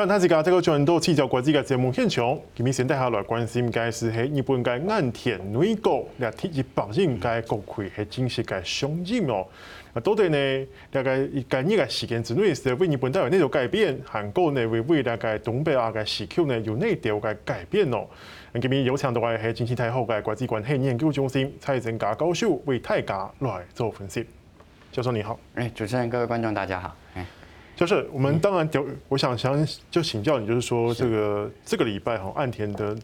咁睇下这个转到气象国际嘅节目现场，今日先带下来关心嘅是喺日本嘅岸田内阁嚟提起北京嘅国会系正式嘅上任哦。啊，到底呢？大概喺呢个时间之内，是为日本带来哪种改变？韩国呢，为未来嘅东北亚嘅时区呢，有哪条嘅改变哦？今日有请到嘅系经济太后嘅国际关系研究中心蔡增家教授为大家来做分析。教授你好，诶，主持人、各位观众大家好。就是我们当然就我想想就请教你，就是说这个这个礼拜哈，岸田的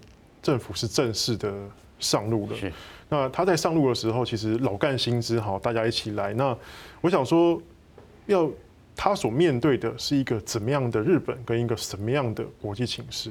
政府是正式的上路了。是。那他在上路的时候，其实老干新枝哈，大家一起来。那我想说，要他所面对的是一个怎么样的日本，跟一个什么样的国际情势？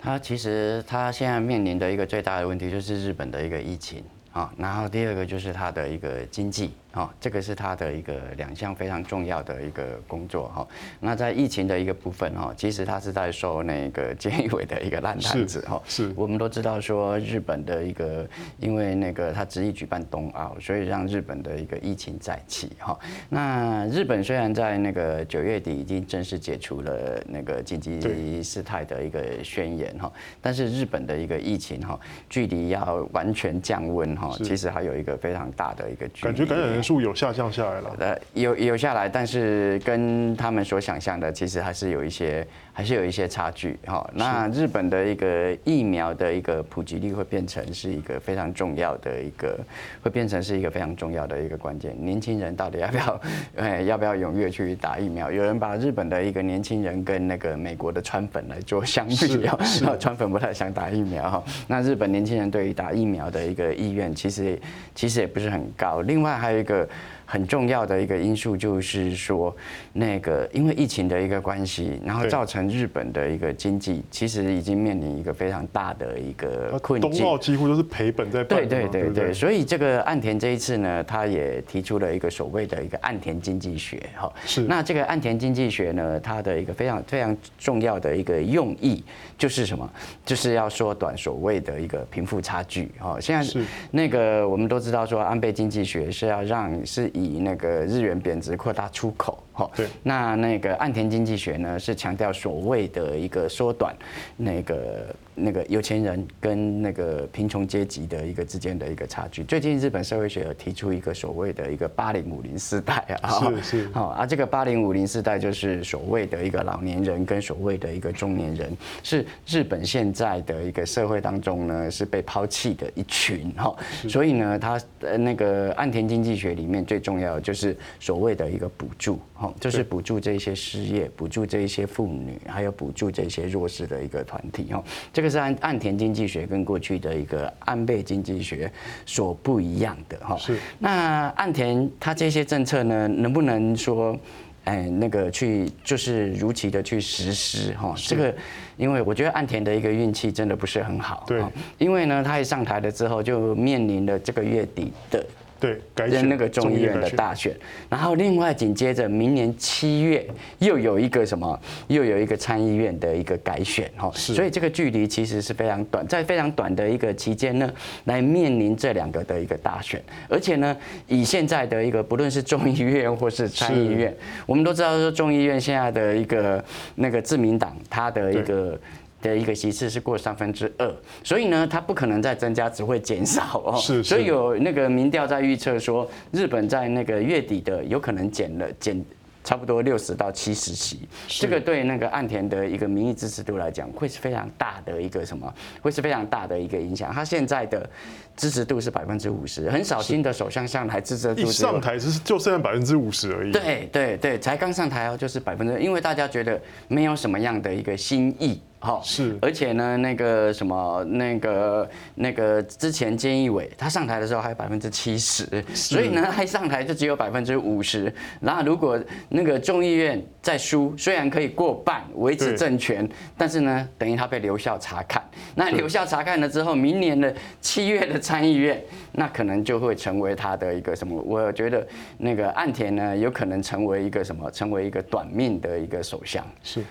他其实他现在面临的一个最大的问题就是日本的一个疫情啊，然后第二个就是他的一个经济。哦，这个是他的一个两项非常重要的一个工作哈。那在疫情的一个部分哈，其实他是在收那个监狱委的一个烂摊子哈。是。我们都知道说日本的一个，因为那个他执意举办冬奥，所以让日本的一个疫情再起哈。那日本虽然在那个九月底已经正式解除了那个紧急事态的一个宣言哈，但是日本的一个疫情哈，距离要完全降温哈，其实还有一个非常大的一个距离。感觉感染人。数有下降下来了，呃，有有下来，但是跟他们所想象的，其实还是有一些，还是有一些差距哈。那日本的一个疫苗的一个普及率会变成是一个非常重要的一个，会变成是一个非常重要的一个关键。年轻人到底要不要，哎，要不要踊跃去打疫苗？有人把日本的一个年轻人跟那个美国的川粉来做相比啊，川粉不太想打疫苗哈。那日本年轻人对于打疫苗的一个意愿，其实其实也不是很高。另外还有一个。很重要的一个因素就是说，那个因为疫情的一个关系，然后造成日本的一个经济其实已经面临一个非常大的一个困境。冬奥几乎都是赔本在办。对对对对，所以这个岸田这一次呢，他也提出了一个所谓的一个岸田经济学哈。是。那这个岸田经济学呢，它的一个非常非常重要的一个用意就是什么？就是要缩短所谓的一个贫富差距哈。现在是那个我们都知道说安倍经济学是要让是。以那个日元贬值扩大出口，哈，对，那那个岸田经济学呢是强调所谓的一个缩短那个。那个有钱人跟那个贫穷阶级的一个之间的一个差距。最近日本社会学有提出一个所谓的一个八零五零世代啊，是是，好，而这个八零五零世代就是所谓的一个老年人跟所谓的一个中年人，是日本现在的一个社会当中呢是被抛弃的一群哈。所以呢，他呃那个岸田经济学里面最重要的就是所谓的一个补助，哈，就是补助这些失业，补助这一些妇女，还有补助这些弱势的一个团体哈。这个。是岸岸田经济学跟过去的一个安倍经济学所不一样的哈。是。那岸田他这些政策呢，能不能说，哎，那个去就是如期的去实施哈？这个，因为我觉得岸田的一个运气真的不是很好。对。因为呢，他一上台了之后，就面临了这个月底的。对，跟那个众议院的大选，然后另外紧接着明年七月又有一个什么，又有一个参议院的一个改选哈，所以这个距离其实是非常短，在非常短的一个期间呢，来面临这两个的一个大选，而且呢，以现在的一个不论是众议院或是参议院，我们都知道说众议院现在的一个那个自民党，他的一个。的一个席次是过三分之二，所以呢，它不可能再增加，只会减少哦。是，所以有那个民调在预测说，日本在那个月底的有可能减了减。差不多六十到七十席，这个对那个岸田的一个民意支持度来讲，会是非常大的一个什么？会是非常大的一个影响。他现在的支持度是百分之五十，很少新的首相上台支持度上台是就剩下百分之五十而已。对对对，才刚上台哦，就是百分之，因为大家觉得没有什么样的一个新意。好，是，而且呢，那个什么，那个那个之前菅义伟他上台的时候还有百分之七十，所以呢，他一上台就只有百分之五十。然后如果那个众议院再输，虽然可以过半维持政权，但是呢，等于他被留校察看。那留校查看了之后，明年的七月的参议院，那可能就会成为他的一个什么？我觉得那个岸田呢，有可能成为一个什么？成为一个短命的一个首相。是。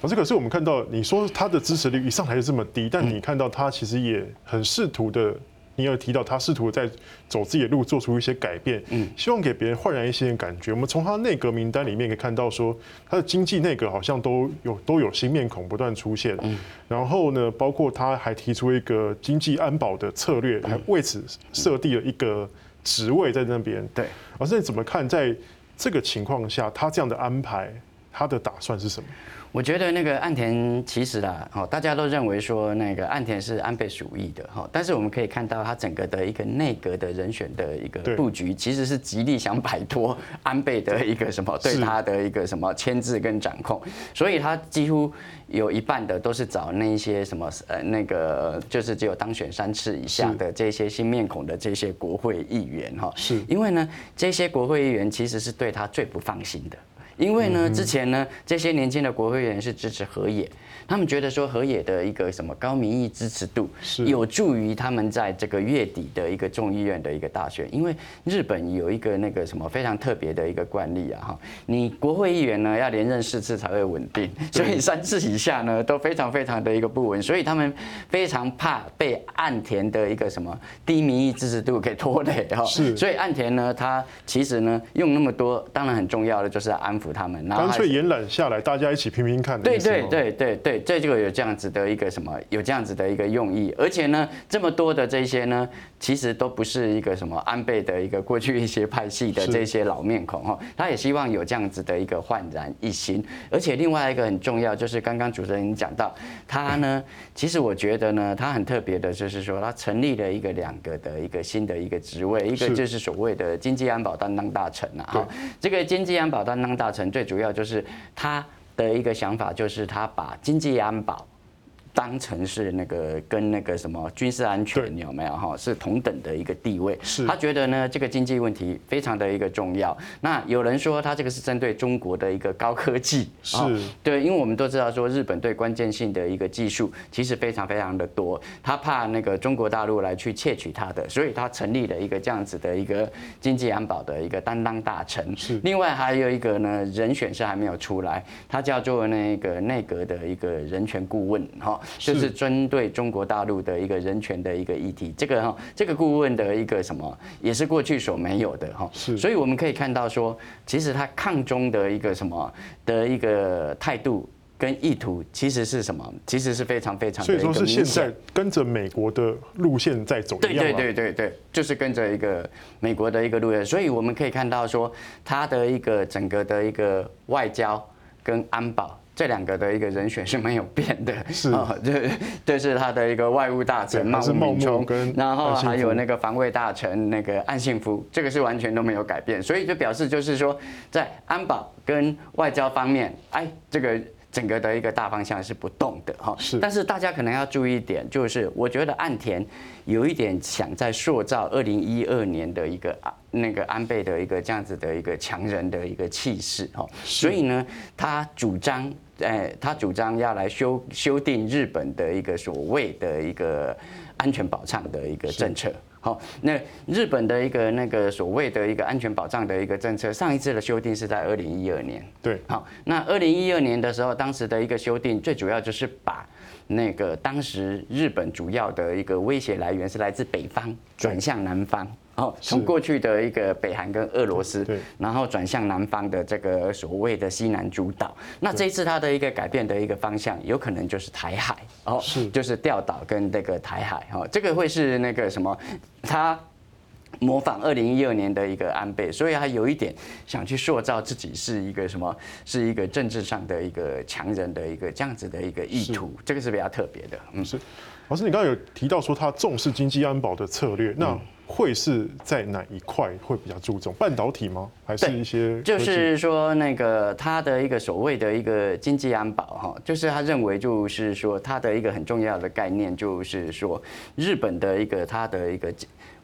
可是，可是我们看到你说他的支持率一上台就这么低，但你看到他其实也很试图的你有提到他试图在走自己的路，做出一些改变，嗯，希望给别人焕然一新的感觉。我们从他内阁名单里面可以看到，说他的经济内阁好像都有都有新面孔不断出现，嗯，然后呢，包括他还提出一个经济安保的策略，还为此设定了一个职位在那边，对。老师你怎么看，在这个情况下，他这样的安排，他的打算是什么？我觉得那个岸田其实啦，哦，大家都认为说那个岸田是安倍属意的哈，但是我们可以看到他整个的一个内阁的人选的一个布局，其实是极力想摆脱安倍的一个什么对他的一个什么牵制跟掌控，所以他几乎有一半的都是找那一些什么呃那个就是只有当选三次以下的这些新面孔的这些国会议员哈，是。因为呢这些国会议员其实是对他最不放心的。因为呢，之前呢，这些年轻的国会议员是支持河野。他们觉得说河野的一个什么高民意支持度，有助于他们在这个月底的一个众议院的一个大选。因为日本有一个那个什么非常特别的一个惯例啊哈，你国会议员呢要连任四次才会稳定，所以三次以下呢都非常非常的一个不稳，所以他们非常怕被岸田的一个什么低民意支持度给拖累哈。是，所以岸田呢，他其实呢用那么多，当然很重要的就是安抚他们，干脆延揽下来，大家一起拼拼看。对对对对对。这就有这样子的一个什么，有这样子的一个用意，而且呢，这么多的这些呢，其实都不是一个什么安倍的一个过去一些派系的这些老面孔哈，他也希望有这样子的一个焕然一新，而且另外一个很重要就是刚刚主持人讲到，他呢，其实我觉得呢，他很特别的就是说，他成立了一个两个的一个新的一个职位，一个就是所谓的经济安保担当大臣啊，哈，这个经济安保担当大最主要就是他。的一个想法就是，他把经济安保当成是那个跟那个什么军事安全有没有哈，是同等的一个地位。是他觉得呢，这个经济问题非常的一个重要。那有人说他这个是针对中国的一个高科技，是对，因为我们都知道说日本对关键性的一个技术其实非常非常的多，他怕那个中国大陆来去窃取他的，所以他成立了一个这样子的一个经济安保的一个担当大臣。是，另外还有一个呢，人选是还没有出来，他叫做那个内阁的一个人权顾问哈。就是针对中国大陆的一个人权的一个议题，这个哈，这个顾问的一个什么，也是过去所没有的哈。是，所以我们可以看到说，其实他抗中的一个什么的一个态度跟意图，其实是什么？其实是非常非常。所以说是现在跟着美国的路线在走。对对对对对，就是跟着一个美国的一个路线。所以我们可以看到说，他的一个整个的一个外交跟安保。这两个的一个人选是没有变的，是。啊，这这是他的一个外务大臣茂木敏充，然后还有那个防卫大臣那个岸信夫，这个是完全都没有改变，所以就表示就是说，在安保跟外交方面，哎，这个整个的一个大方向是不动的哈。是，但是大家可能要注意一点，就是我觉得岸田有一点想在塑造二零一二年的一个啊那个安倍的一个这样子的一个强人的一个气势哈，所以呢，他主张。哎，他主张要来修修订日本的一个所谓的一个安全保障的一个政策。好，那日本的一个那个所谓的一个安全保障的一个政策，上一次的修订是在二零一二年。对，好，那二零一二年的时候，当时的一个修订最主要就是把那个当时日本主要的一个威胁来源是来自北方转向南方。哦，从过去的一个北韩跟俄罗斯，对然后转向南方的这个所谓的西南诸岛。那这一次它的一个改变的一个方向，有可能就是台海哦，是就是钓岛跟那个台海哦，这个会是那个什么？他模仿二零一二年的一个安倍，所以他有一点想去塑造自己是一个什么？是一个政治上的一个强人的一个这样子的一个意图，这个是比较特别的。嗯，是。老师，你刚刚有提到说他重视经济安保的策略，那。会是在哪一块会比较注重半导体吗？还是一些？就是说，那个他的一个所谓的一个经济安保哈，就是他认为就是说他的一个很重要的概念就是说，日本的一个他的一个，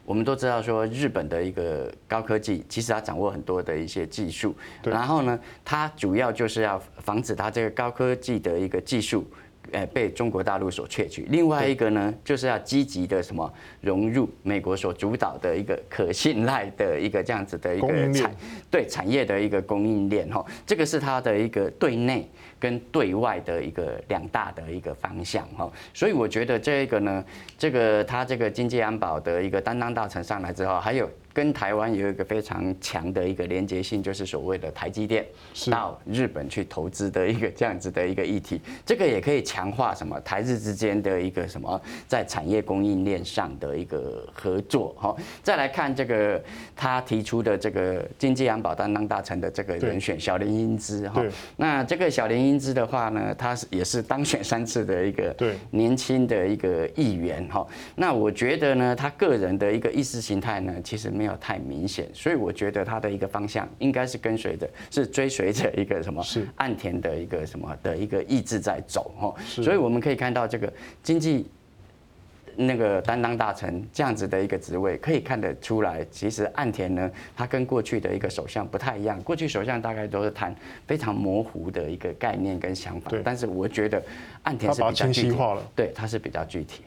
我们都知道说日本的一个高科技，其实他掌握很多的一些技术，然后呢，他主要就是要防止它这个高科技的一个技术。呃，被中国大陆所窃取。另外一个呢，就是要积极的什么融入美国所主导的一个可信赖的一个这样子的一个产对产业的一个供应链哈。这个是它的一个对内跟对外的一个两大的一个方向哈。所以我觉得这个呢，这个它这个经济安保的一个担当大臣上来之后，还有。跟台湾有一个非常强的一个连接性，就是所谓的台积电到日本去投资的一个这样子的一个议题，这个也可以强化什么台日之间的一个什么在产业供应链上的一个合作。好，再来看这个他提出的这个经济安保担当大臣的这个人选小林英姿哈，那这个小林英姿的话呢，他是也是当选三次的一个年轻的一个议员哈，那我觉得呢，他个人的一个意识形态呢，其实没。没有太明显，所以我觉得它的一个方向应该是跟随着，是追随着一个什么岸田的一个什么的一个意志在走哈。所以我们可以看到这个经济那个担当大臣这样子的一个职位，可以看得出来，其实岸田呢，他跟过去的一个首相不太一样。过去首相大概都是谈非常模糊的一个概念跟想法，但是我觉得岸田是比较具体化了，对，他是比较具体。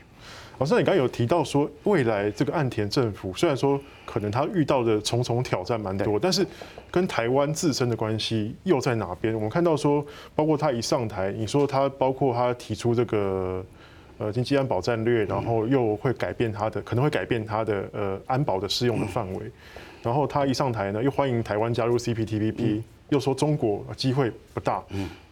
老师，你刚刚有提到说，未来这个岸田政府虽然说可能他遇到的重重挑战蛮多，但是跟台湾自身的关系又在哪边？我们看到说，包括他一上台，你说他包括他提出这个呃经济安保战略，然后又会改变他的，可能会改变他的呃安保的适用的范围，然后他一上台呢，又欢迎台湾加入 CPTPP，又说中国机会不大，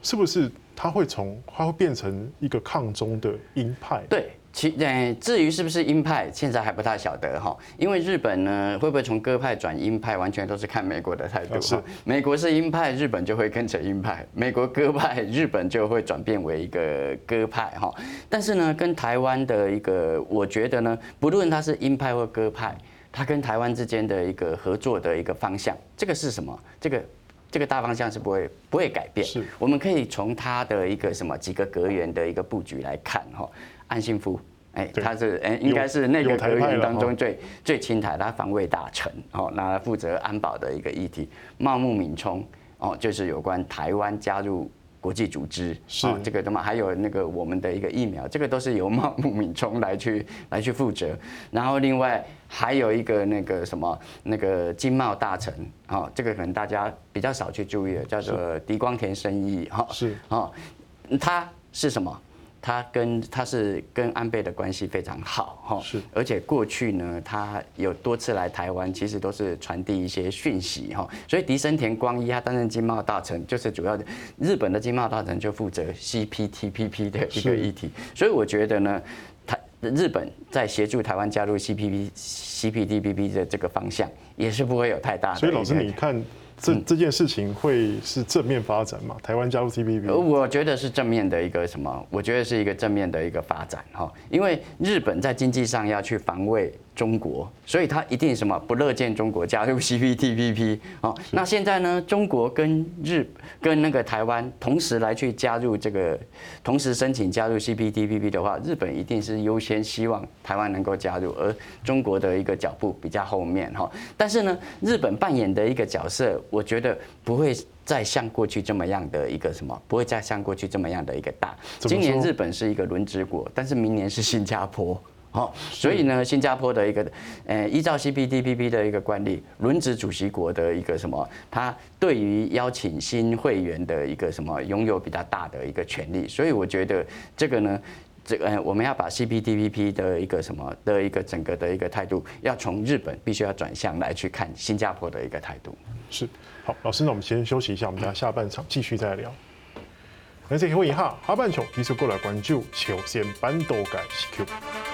是不是他会从他会变成一个抗中的鹰派？对。其呃，至于是不是鹰派，现在还不太晓得哈。因为日本呢，会不会从鸽派转鹰派，完全都是看美国的态度。是，美国是鹰派，日本就会跟着鹰派；美国鸽派，日本就会转变为一个鸽派哈。但是呢，跟台湾的一个，我觉得呢，不论它是鹰派或鸽派，它跟台湾之间的一个合作的一个方向，这个是什么？这个这个大方向是不会不会改变。是，我们可以从它的一个什么几个阁员的一个布局来看哈。岸信夫，哎，他是哎，应该是那个阁员当中最最亲台，他防卫大臣，哦，那负责安保的一个议题。茂木敏充，哦，就是有关台湾加入国际组织，是这个的嘛？还有那个我们的一个疫苗，这个都是由茂 木敏充来去来去负责。然后另外还有一个那个什么那个经贸大臣，哦，这个可能大家比较少去注意的，叫做狄光田生意，哈，是哦，他是什么？他跟他是跟安倍的关系非常好哈，是，而且过去呢，他有多次来台湾，其实都是传递一些讯息哈，所以迪生田光一他担任经贸大臣，就是主要的日本的经贸大臣就负责 CPTPP 的一个议题，所以我觉得呢，台日本在协助台湾加入 CPP CPTPP 的这个方向，也是不会有太大的。所以老师你看。这这件事情会是正面发展吗？台湾加入 CPTPP？我觉得是正面的一个什么？我觉得是一个正面的一个发展哈，因为日本在经济上要去防卫。中国，所以他一定什么不乐见中国加入 CPTPP 哦。那现在呢，中国跟日跟那个台湾同时来去加入这个，同时申请加入 CPTPP 的话，日本一定是优先希望台湾能够加入，而中国的一个脚步比较后面哈。但是呢，日本扮演的一个角色，我觉得不会再像过去这么样的一个什么，不会再像过去这么样的一个大。今年日本是一个轮值国，但是明年是新加坡。好，所以呢，新加坡的一个，呃，依照 CPTPP 的一个惯例，轮值主席国的一个什么，他对于邀请新会员的一个什么，拥有比较大的一个权利。所以我觉得这个呢，这个我们要把 CPTPP 的一个什么的一个整个的一个态度，要从日本必须要转向来去看新加坡的一个态度。是，好，老师，那我们先休息一下，我们等下下半场继续再聊。那这回一下下半场继续过来关注朝鲜半导体时局。